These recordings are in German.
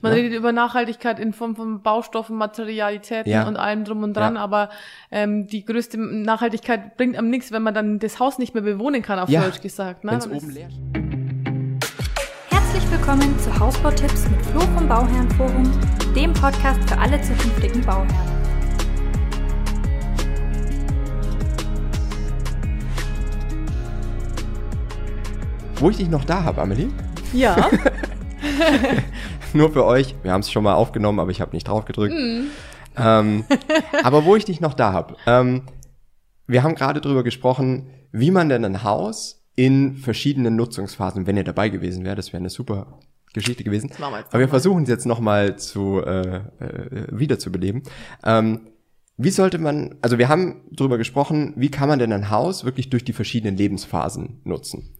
Man ne? redet über Nachhaltigkeit in Form von Baustoffen, Materialitäten Ja. und allem drum und dran, Ja. aber ähm, die größte Nachhaltigkeit bringt am nichts, wenn man dann das Haus nicht mehr bewohnen kann, auf Ja. Deutsch gesagt. Ne? Oben leer Herzlich willkommen zu Hausbautipps mit Flo vom Bauherrenforum, dem Podcast für alle zukünftigen Bauherren. Wo ich dich noch da habe, Amelie, Ja, nur für euch, wir haben es schon mal aufgenommen, aber ich habe nicht drauf gedrückt. Ähm, aber wo ich dich noch da habe, ähm, wir haben gerade drüber gesprochen, wie man denn ein Haus in verschiedenen Nutzungsphasen, wenn ihr dabei gewesen wärt, das wäre eine super Geschichte gewesen. wir Aber wir versuchen es jetzt nochmal zu äh, äh, wiederzubeleben. Ähm, wie sollte man, also wir haben drüber gesprochen, wie kann man denn ein Haus wirklich durch die verschiedenen Lebensphasen nutzen?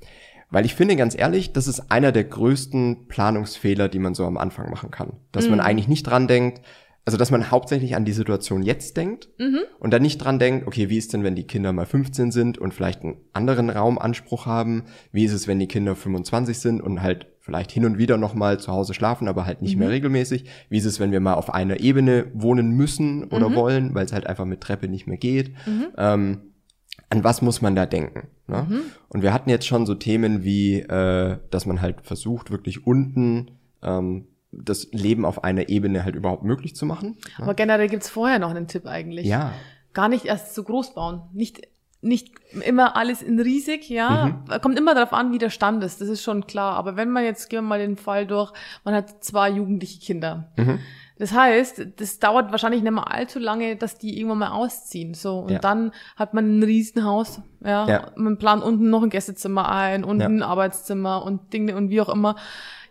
Weil ich finde, ganz ehrlich, das ist einer der größten Planungsfehler, die man so am Anfang machen kann. Dass Mhm. man eigentlich nicht dran denkt, also dass man hauptsächlich an die Situation jetzt denkt Mhm. und dann nicht dran denkt, okay, wie ist denn, wenn die Kinder mal 15 sind und vielleicht einen anderen Raumanspruch haben? Wie ist es, wenn die Kinder 25 sind und halt vielleicht hin und wieder nochmal zu Hause schlafen, aber halt nicht Mhm. mehr regelmäßig? Wie ist es, wenn wir mal auf einer Ebene wohnen müssen Mhm. oder wollen, weil es halt einfach mit Treppe nicht mehr geht? Ähm, an was muss man da denken? Ne? Mhm. Und wir hatten jetzt schon so Themen wie, äh, dass man halt versucht, wirklich unten ähm, das Leben auf einer Ebene halt überhaupt möglich zu machen. Ne? aber generell gibt's vorher noch einen Tipp eigentlich. Ja, Gar nicht erst zu groß bauen. Nicht, nicht immer alles in riesig, ja. Mhm. Kommt immer darauf an, wie der Stand ist, das ist schon klar. Aber wenn man jetzt, gehen wir mal den Fall durch, man hat zwei jugendliche Kinder. Mhm. Das heißt, das dauert wahrscheinlich nicht mehr allzu lange, dass die irgendwann mal ausziehen. So. Und Ja. dann hat man ein Riesenhaus, ja. Ja. Man plant unten noch ein Gästezimmer ein und Ja. ein Arbeitszimmer und Dinge und wie auch immer.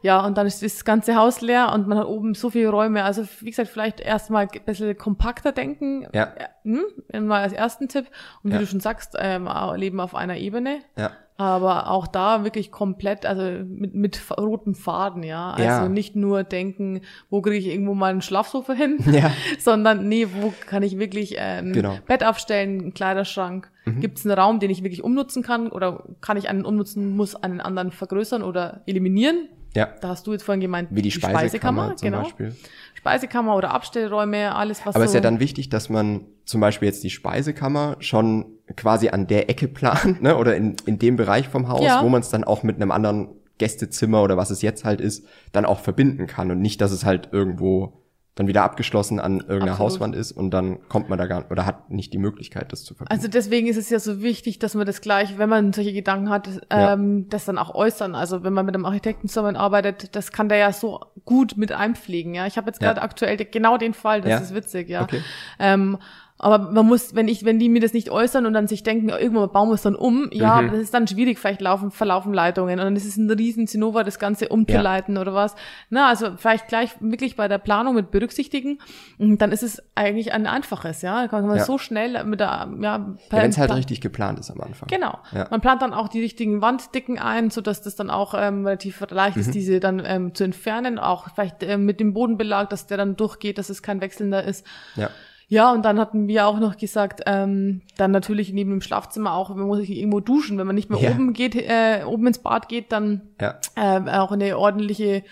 Ja, und dann ist das ganze Haus leer und man hat oben so viele Räume. Also, wie gesagt, vielleicht erstmal ein bisschen kompakter denken. Ja. Hm? Mal als ersten Tipp. Und wie du schon sagst, ähm, Leben auf einer Ebene. ja. Aber auch da wirklich komplett, also mit, mit rotem Faden, ja. Also Ja. nicht nur denken, wo kriege ich irgendwo mal ein Schlafsofa hin, Ja. sondern nee, wo kann ich wirklich äh, ein Genau. Mhm. Bett aufstellen, einen Kleiderschrank? Gibt es einen Raum, den ich wirklich umnutzen kann? Oder kann ich einen umnutzen, muss einen anderen vergrößern oder eliminieren? Ja. Da hast du jetzt vorhin gemeint, Wie die Speisekammer, zum genau. Beispiel. Speisekammer oder Abstellräume, alles was Aber so. es ist ja dann wichtig, dass man zum Beispiel jetzt die Speisekammer schon quasi an der Ecke plant, ne? Oder in, in dem Bereich vom Haus, Ja. wo man es dann auch mit einem anderen Gästezimmer oder was es jetzt halt ist, dann auch verbinden kann und nicht, dass es halt irgendwo dann wieder abgeschlossen an irgendeiner Absolut. Hauswand ist und dann kommt man da gar oder hat nicht die Möglichkeit, das zu verbinden. Also deswegen ist es ja so wichtig, dass man das gleich, wenn man solche Gedanken hat, Ja. ähm, das dann auch äußern. Also wenn man mit einem Architekten zusammenarbeitet, das kann der ja so gut mit einpflegen. Ja, ich habe jetzt Ja. gerade aktuell genau den Fall. Das Ja. ist witzig. Ja. Okay. Ähm, aber man muss, wenn ich, wenn die mir das nicht äußern und dann sich denken, ja, irgendwann bauen wir es dann um, ja, Mhm. das ist dann schwierig, vielleicht laufen, verlaufen Leitungen und dann ist es ein riesen Zinnober, das Ganze umzuleiten oder was. Na, also vielleicht gleich wirklich bei der Planung mit berücksichtigen, dann ist es eigentlich ein einfaches, ja. Da kann man Ja. so schnell mit der, ja, ja, wenn es halt richtig geplant ist am Anfang. Genau. Ja. Man plant dann auch die richtigen Wanddicken ein, so dass das dann auch ähm, relativ leicht Mhm. ist, diese dann ähm, zu entfernen. Auch vielleicht ähm, mit dem Bodenbelag, dass der dann durchgeht, dass es kein wechselnder ist. Ja. Ja, und dann hatten wir auch noch gesagt, ähm, dann natürlich neben dem Schlafzimmer auch, man muss sich irgendwo duschen. Wenn man nicht mehr Ja. oben geht, äh, oben ins Bad geht, dann Ja. ähm, auch eine ordentliche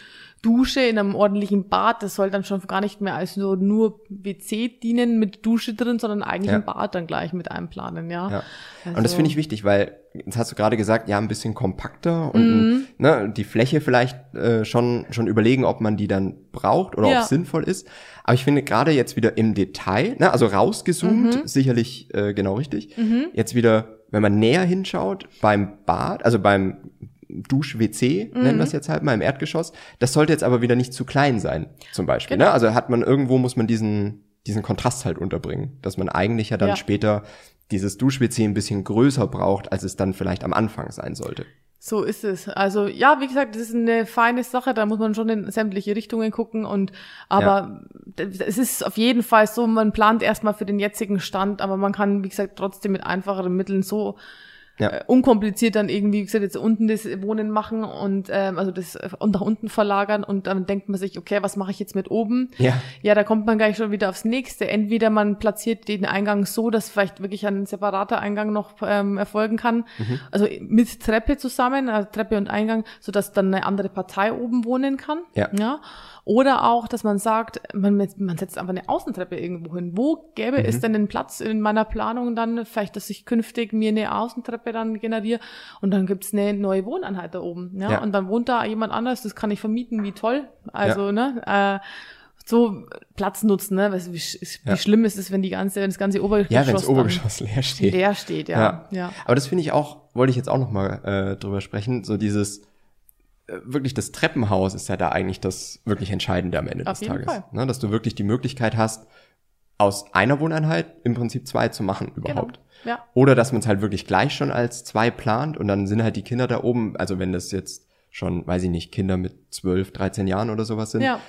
Dusche in einem ordentlichen Bad. Das soll dann schon gar nicht mehr als so nur WC dienen mit Dusche drin, sondern eigentlich Ja. ein Bad dann gleich mit einplanen, ja. Ja. Also, Und das finde ich wichtig, weil jetzt hast du gerade gesagt, ja, ein bisschen kompakter und Mhm. ne, die Fläche vielleicht äh, schon schon überlegen, ob man die dann braucht oder Ja. ob es sinnvoll ist. Aber ich finde gerade jetzt wieder im Detail, ne, also rausgezoomt, Mhm. sicherlich äh, genau richtig. Jetzt wieder, wenn man näher hinschaut beim Bad, also beim Dusch-WC, Mhm. nennen wir es jetzt halt mal im Erdgeschoss, das sollte jetzt aber wieder nicht zu klein sein, zum Beispiel. Genau. Ne? Also hat man irgendwo muss man diesen diesen Kontrast halt unterbringen, dass man eigentlich ja dann Ja. später dieses Dusch-WC ein bisschen größer braucht, als es dann vielleicht am Anfang sein sollte. So ist es. Also ja, wie gesagt, das ist eine feine Sache, da muss man schon in sämtliche Richtungen gucken und aber es ist auf jeden Fall so, man plant erstmal für den jetzigen Stand, aber man kann, wie gesagt, trotzdem mit einfacheren Mitteln so Ja. äh, unkompliziert dann irgendwie, wie gesagt, jetzt unten das Wohnen machen und ähm, also das äh, und nach unten verlagern und dann denkt man sich, okay, was mache ich jetzt mit oben? Ja. Ja, da kommt man gleich schon wieder aufs nächste. Entweder man platziert den Eingang so, dass vielleicht wirklich ein separater Eingang noch ähm, erfolgen kann, also mit Treppe zusammen, also Treppe und Eingang, so dass dann eine andere Partei oben wohnen kann. Ja. ja. Oder auch, dass man sagt, man, man setzt einfach eine Außentreppe irgendwo hin. Wo gäbe mhm. es denn den Platz in meiner Planung dann, vielleicht, dass ich künftig mir eine Außentreppe dann generiere und dann gibt's eine neue Wohneinheit da oben. Ja? ja? Und dann wohnt da jemand anders, das kann ich vermieten, wie toll. Also, ja. ne? Äh, so Platz nutzen, ne? Wie, wie ja. schlimm ist es, wenn die ganze, wenn das ganze Obergeschoss ja, wenn das Obergeschoss leer steht. Leer steht, ja. ja. ja. Aber das finde ich auch, wollte ich jetzt auch noch mal äh, drüber sprechen, so dieses wirklich das Treppenhaus ist ja da eigentlich das wirklich Entscheidende am Ende Auf des Tages, ne? dass du wirklich die Möglichkeit hast, aus einer Wohneinheit im Prinzip zwei zu machen überhaupt. Genau. Ja. Oder dass man es halt wirklich gleich schon als zwei plant und dann sind halt die Kinder da oben, also wenn das jetzt schon, weiß ich nicht, Kinder mit zwölf, 13 Jahren oder sowas sind, ja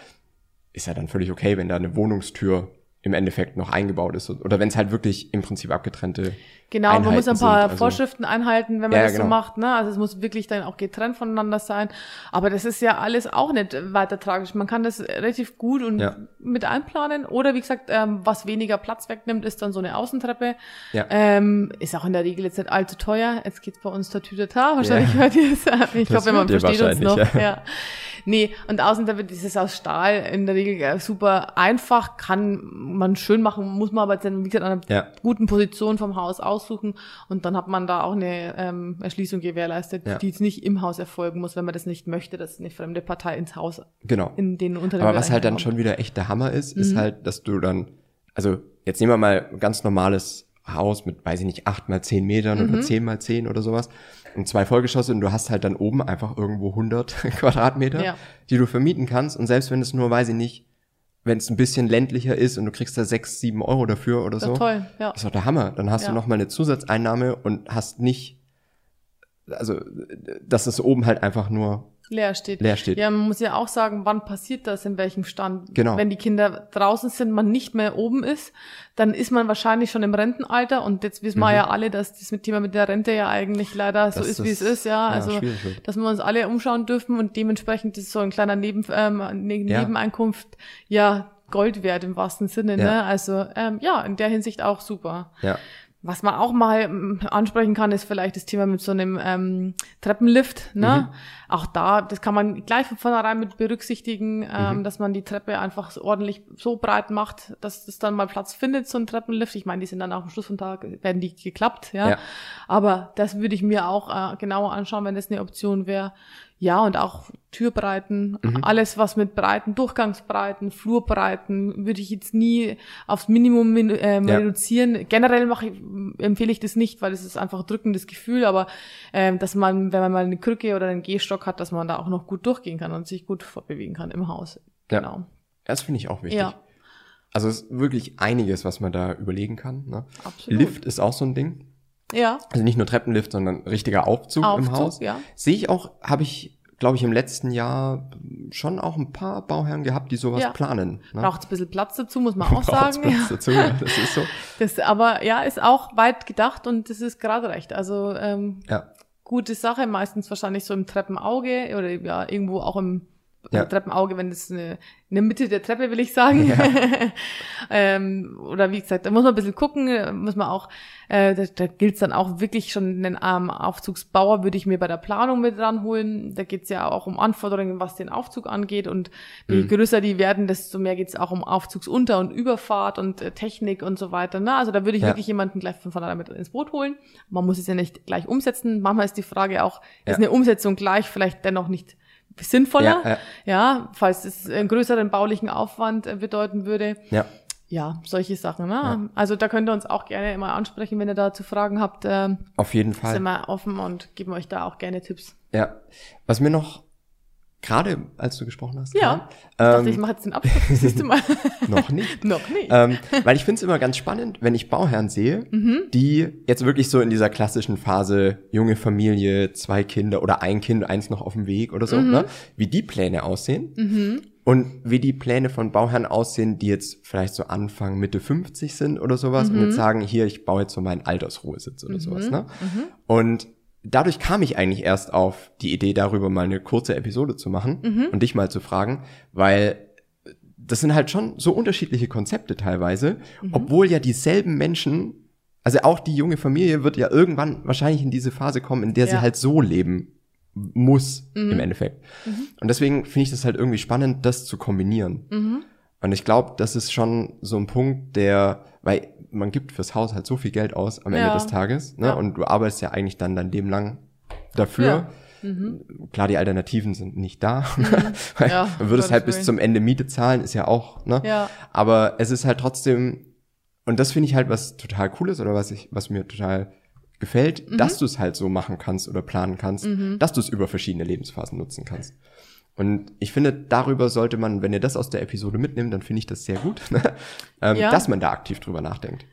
ist ja dann völlig okay, wenn da eine Wohnungstür im Endeffekt noch eingebaut ist. Oder wenn es halt wirklich im Prinzip abgetrennte Genau, Einheiten man muss ein paar also, Vorschriften einhalten, wenn man ja, das genau. so macht. Ne? Also es muss wirklich dann auch getrennt voneinander sein. Aber das ist ja alles auch nicht weiter tragisch. Man kann das relativ gut und ja. mit einplanen. Oder wie gesagt, ähm, was weniger Platz wegnimmt, ist dann so eine Außentreppe. Ja. Ähm, ist auch in der Regel jetzt nicht allzu teuer. Jetzt geht's bei uns Tatütata. Wahrscheinlich ja. hört ihr es. Ich hoffe, man versteht uns noch. Ja. ja. Nee, und Außentreppe, dieses aus Stahl in der Regel äh, super einfach, kann man schön machen, muss man aber jetzt, wie gesagt, an einer ja. guten Position vom Haus aus aussuchen und dann hat man da auch eine ähm, Erschließung gewährleistet, ja. die jetzt nicht im Haus erfolgen muss, wenn man das nicht möchte, dass eine fremde Partei ins Haus genau. in den Unternehmen. Aber was halt dann schon wieder echt der Hammer ist, mhm. ist halt, dass du dann, also jetzt nehmen wir mal ein ganz normales Haus mit, weiß ich nicht, acht mal zehn Metern mhm. oder zehn mal zehn oder sowas und zwei Vollgeschosse und du hast halt dann oben einfach irgendwo 100 Quadratmeter, ja. die du vermieten kannst und selbst wenn es nur, weiß ich nicht, wenn es ein bisschen ländlicher ist und du kriegst da sechs, sieben Euro dafür oder so. Toll, ja. Das ist doch der Hammer. Dann hast ja. du noch mal eine Zusatzeinnahme und hast nicht, also, dass es oben halt einfach nur leer steht. Leer steht. Ja, man muss ja auch sagen, wann passiert das, in welchem Stand. Genau. Wenn die Kinder draußen sind, man nicht mehr oben ist, dann ist man wahrscheinlich schon im Rentenalter und jetzt wissen mhm. wir ja alle, dass das mit Thema mit der Rente ja eigentlich leider so ist, wie es ist, ja. Also, ja, dass wir uns alle umschauen dürfen und dementsprechend ist so ein kleiner Neben, ähm, ne Nebeneinkunft, ja, Gold wert im wahrsten Sinne, ja. ne? Also, ähm, ja, in der Hinsicht auch super. Ja. Was man auch mal ähm, ansprechen kann, ist vielleicht das Thema mit so einem ähm, Treppenlift. Ne? Mhm. Auch da, das kann man gleich von vornherein mit berücksichtigen, ähm, mhm. dass man die Treppe einfach so ordentlich so breit macht, dass das dann mal Platz findet, so ein Treppenlift. Ich meine, die sind dann auch am Schluss vom Tag, werden die geklappt, ja. ja. Aber das würde ich mir auch äh, genauer anschauen, wenn das eine Option wäre. Ja, und auch Türbreiten, mhm. alles was mit Breiten, Durchgangsbreiten, Flurbreiten, würde ich jetzt nie aufs Minimum ähm, ja. reduzieren. Generell mache ich, empfehle ich das nicht, weil es ist einfach ein drückendes Gefühl, aber ähm, dass man, wenn man mal eine Krücke oder einen Gehstock hat, dass man da auch noch gut durchgehen kann und sich gut fortbewegen kann im Haus. Genau. Ja. Das finde ich auch wichtig. Ja. Also es ist wirklich einiges, was man da überlegen kann. Ne? Absolut. Lift ist auch so ein Ding. Ja. Also nicht nur Treppenlift, sondern richtiger Aufzug, Aufzug im Haus. Ja. Sehe ich auch, habe ich, glaube ich, im letzten Jahr schon auch ein paar Bauherren gehabt, die sowas ja. planen. Ne? Braucht ein bisschen Platz dazu, muss man auch sagen. Platz ja. dazu, ja, das ist so. Das, aber ja, ist auch weit gedacht und das ist gerade recht. Also ähm, ja. gute Sache, meistens wahrscheinlich so im Treppenauge oder ja irgendwo auch im ja. Treppenauge, wenn das eine, in der Mitte der Treppe, will ich sagen. Ja. ähm, oder wie gesagt, da muss man ein bisschen gucken, muss man auch, äh, da, da gilt es dann auch wirklich schon den ähm, Aufzugsbauer, würde ich mir bei der Planung mit ranholen. Da geht es ja auch um Anforderungen, was den Aufzug angeht. Und je mhm. größer die werden, desto mehr geht es auch um Aufzugsunter- und Überfahrt und äh, Technik und so weiter. Ne? Also da würde ich ja. wirklich jemanden gleich von vornherein mit ins Boot holen. Man muss es ja nicht gleich umsetzen. Manchmal ist die Frage auch, ja. ist eine Umsetzung gleich vielleicht dennoch nicht sinnvoller, ja, ja. ja, falls es einen größeren baulichen Aufwand äh, bedeuten würde. Ja. Ja, solche Sachen. Ne? Ja. Also da könnt ihr uns auch gerne immer ansprechen, wenn ihr dazu Fragen habt. Äh, Auf jeden Fall. Sind wir offen und geben euch da auch gerne Tipps. Ja. Was mir noch Gerade als du gesprochen hast. Ja. Ich ähm, dachte, ich mache jetzt den Abschluss. Siehst du mal. noch nicht. noch nicht. Ähm, weil ich finde es immer ganz spannend, wenn ich Bauherren sehe, mhm. die jetzt wirklich so in dieser klassischen Phase junge Familie, zwei Kinder oder ein Kind, eins noch auf dem Weg oder so, mhm. ne? wie die Pläne aussehen. Mhm. Und wie die Pläne von Bauherren aussehen, die jetzt vielleicht so Anfang, Mitte 50 sind oder sowas und jetzt mhm. sagen, hier, ich baue jetzt so meinen Altersruhesitz oder mhm. sowas. Ne? Mhm. Und dadurch kam ich eigentlich erst auf die Idee darüber, mal eine kurze Episode zu machen mhm. und dich mal zu fragen, weil das sind halt schon so unterschiedliche Konzepte teilweise, mhm. obwohl ja dieselben Menschen, also auch die junge Familie wird ja irgendwann wahrscheinlich in diese Phase kommen, in der ja. sie halt so leben muss im Endeffekt. Und deswegen finde ich das halt irgendwie spannend, das zu kombinieren. Und ich glaube, das ist schon so ein Punkt, der, weil man gibt fürs Haus halt so viel Geld aus am Ende Ja. des Tages, ne? Ja. Und du arbeitest ja eigentlich dann dein Leben lang dafür. Klar, die Alternativen sind nicht da. Weil Ja, du würdest Gottes halt bis zum Ende Miete zahlen, ist ja auch, ne? Ja. Aber es ist halt trotzdem, und das finde ich halt was total cooles oder was ich, was mir total gefällt, Mhm. dass du es halt so machen kannst oder planen kannst, dass du es über verschiedene Lebensphasen nutzen kannst. Und ich finde, darüber sollte man, wenn ihr das aus der Episode mitnimmt, dann finde ich das sehr gut, ähm, Ja. dass man da aktiv drüber nachdenkt.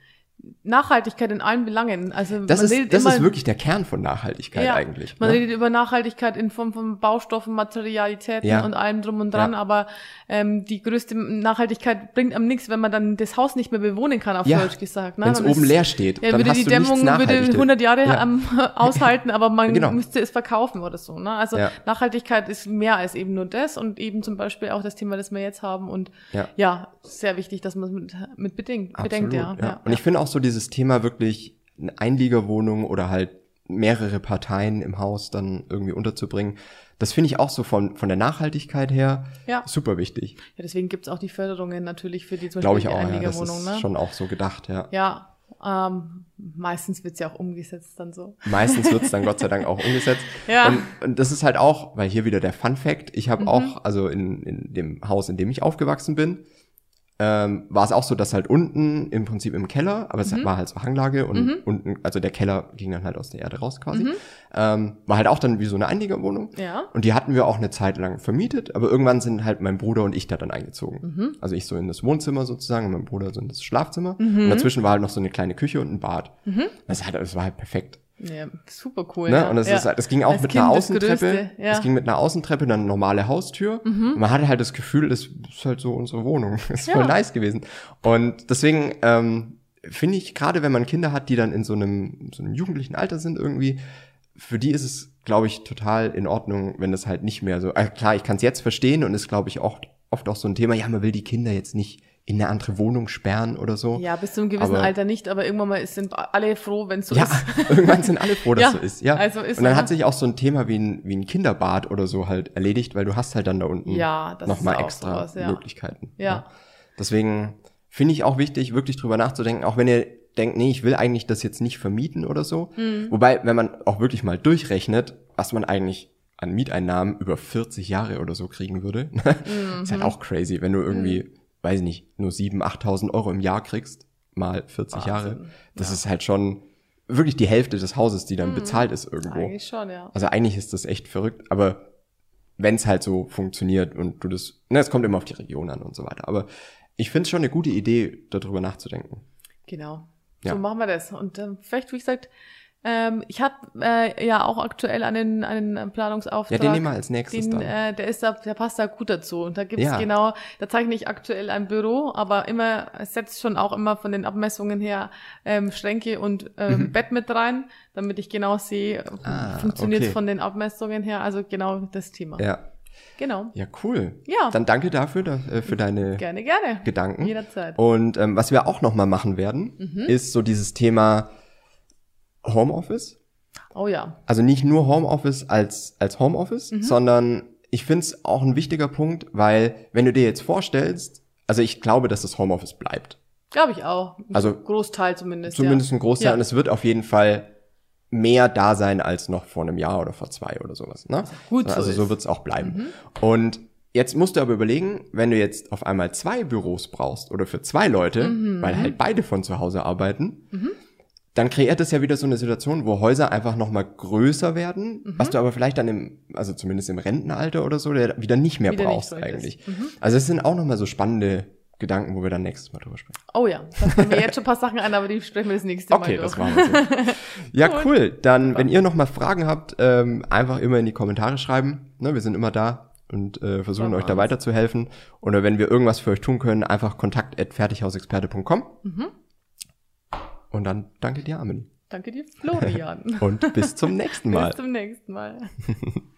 Nachhaltigkeit in allen Belangen. Also Das, man ist, redet das immer, ist wirklich der Kern von Nachhaltigkeit ja, eigentlich. Man ne? redet über Nachhaltigkeit in Form von Baustoffen, Materialitäten Ja. und allem drum und dran, Ja. aber ähm, die größte Nachhaltigkeit bringt einem nichts, wenn man dann das Haus nicht mehr bewohnen kann, auf Ja. Deutsch gesagt. Ne? Wenn es oben leer steht, Ja, dann würde hast die du Dämmung würde Nachhaltig. 100 Jahre Ja. ähm, aushalten, aber man Genau. müsste es verkaufen oder so. Ne? Also. Nachhaltigkeit ist mehr als eben nur das und eben zum Beispiel auch das Thema, das wir jetzt haben. Und Ja. sehr wichtig, dass man es mit, mit bedenkt, bedenkt. Ja. Ja. Und ich finde auch so dieses Thema wirklich eine Einliegerwohnung oder halt mehrere Parteien im Haus dann irgendwie unterzubringen, das finde ich auch so von, von der Nachhaltigkeit her Ja. super wichtig. ja, deswegen gibt's auch die Förderungen natürlich für die zum Glaube ich Beispiel auch, die ja. Das Einliegerwohnung. ist ne? schon auch so gedacht, ja. Ja, ähm, meistens wird's ja auch umgesetzt dann so. Meistens wird's dann Gott sei Dank auch umgesetzt. Ja. Und, und das ist halt auch, weil hier wieder der Fun Fact, ich Mhm. habe auch, also in, in dem Haus, in dem ich aufgewachsen bin, ähm, war es auch so, dass halt unten im Prinzip im Keller, aber es Mhm. war halt so Hanglage und unten, also der Keller ging dann halt aus der Erde raus quasi, Mhm. ähm, war halt auch dann wie so eine Einliegerwohnung. Ja. Und die hatten wir auch eine Zeit lang vermietet, aber irgendwann sind halt mein Bruder und ich da dann eingezogen. Mhm. Also ich so in das Wohnzimmer sozusagen und mein Bruder so in das Schlafzimmer. Mhm. Und dazwischen war halt noch so eine kleine Küche und ein Bad. Das, hat, das war halt perfekt. Ja, super cool. Ne? ja. Und das, ja. ist halt, das ging auch Als mit Kind einer das Außentreppe. Größte, ja. Mhm. Es ging mit einer Außentreppe, dann eine normale Haustür. Und man hatte halt das Gefühl, das ist halt so unsere Wohnung. Das ist voll nice gewesen. Und deswegen ähm, finde ich, gerade wenn man Kinder hat, die dann in so einem, so einem jugendlichen Alter sind irgendwie, für die ist es, glaube ich, total in Ordnung, wenn das halt nicht mehr so. Äh, klar, ich kann es jetzt verstehen und ist, glaube ich, oft, oft auch so ein Thema, ja, man will die Kinder jetzt nicht in eine andere Wohnung sperren oder so. Ja, bis zu einem gewissen Aber- Alter nicht, aber irgendwann mal ist- sind alle froh, wenn es so Ja, ist. irgendwann sind alle froh, dass Ja, so ist. Ja, also ist Und dann so, hat ne? sich auch so ein Thema wie ein, wie ein Kinderbad oder so halt erledigt, weil du hast halt dann da unten Ja, nochmal ist extra sowas, ja. Möglichkeiten. Ja. Deswegen finde ich auch wichtig, wirklich drüber nachzudenken, auch wenn ihr denkt, nee, ich will eigentlich das jetzt nicht vermieten oder so. Mhm. Wobei, wenn man auch wirklich mal durchrechnet, was man eigentlich an Mieteinnahmen über 40 Jahre oder so kriegen würde, ist Mhm. halt auch crazy, wenn du irgendwie, weiß ich nicht, nur 7.000, 8.000 Euro im Jahr kriegst, mal 40 Jahre. Wahnsinn. Das ist halt schon wirklich die Hälfte des Hauses, die dann bezahlt ist irgendwo. Mhm. Eigentlich schon, ja. Also eigentlich ist das echt verrückt, aber wenn es halt so funktioniert und du das, ne, es kommt immer auf die Region an und so weiter. Aber ich finde es schon eine gute Idee, darüber nachzudenken. Genau. Ja. So machen wir das. Und ähm, vielleicht, wie gesagt, ähm, ich habe äh, ja auch aktuell einen, einen Planungsauftrag. Ja, den nehmen wir als nächstes Den, dann. äh, der ist da, der passt da gut dazu. Und da gibt's Ja. genau, da zeichne ich aktuell ein Büro, aber immer, es setzt schon auch immer von den Abmessungen her ähm, Schränke und ähm, Bett mit rein, damit ich genau sehe, Mhm. Ah, funktioniert okay. von den Abmessungen her. Also genau das Thema. Ja. Genau. Ja, cool. Ja. Dann danke dafür, da, äh, für deine Gerne, gerne. Gedanken. Jederzeit. Und ähm, was wir auch noch mal machen werden, Mhm. ist so dieses Thema Homeoffice. Oh ja. Also nicht nur Homeoffice als, als Homeoffice, Mhm. sondern ich finde es auch ein wichtiger Punkt, weil wenn du dir jetzt vorstellst, also ich glaube, dass das Homeoffice bleibt. Glaube ich auch. Also- Großteil zumindest. Zumindest ja. ein Großteil. Ja. Und es wird auf jeden Fall mehr da sein als noch vor einem Jahr oder vor zwei oder sowas. Ne? gut so also so. Mhm. wird es auch bleiben. Und jetzt musst du aber überlegen, wenn du jetzt auf einmal zwei Büros brauchst oder für zwei Leute, Mhm. weil halt beide von zu Hause arbeiten, dann kreiert es ja wieder so eine Situation, wo Häuser einfach noch mal größer werden, Mhm. was du aber vielleicht dann im, also zumindest im Rentenalter oder so, der wieder nicht mehr Wieder nicht brauchst bräuchtest. eigentlich. Mhm. Also es sind auch noch mal so spannende Gedanken, wo wir dann nächstes Mal drüber sprechen. Oh ja, da fallen mir jetzt schon ein paar Sachen ein, aber die sprechen wir das nächste Okay, Mal das durch. machen wir so. Ja, cool. Dann, wenn ihr noch mal Fragen habt, ähm, einfach immer in die Kommentare schreiben. Ne, wir sind immer da und äh, versuchen euch da weiterzuhelfen. Oder wenn wir irgendwas für euch tun können, einfach kontakt@fertighausexperte.com. Mhm. Und dann danke dir, Amelie. Danke dir, Florian. Und bis zum nächsten Mal. Bis zum nächsten Mal.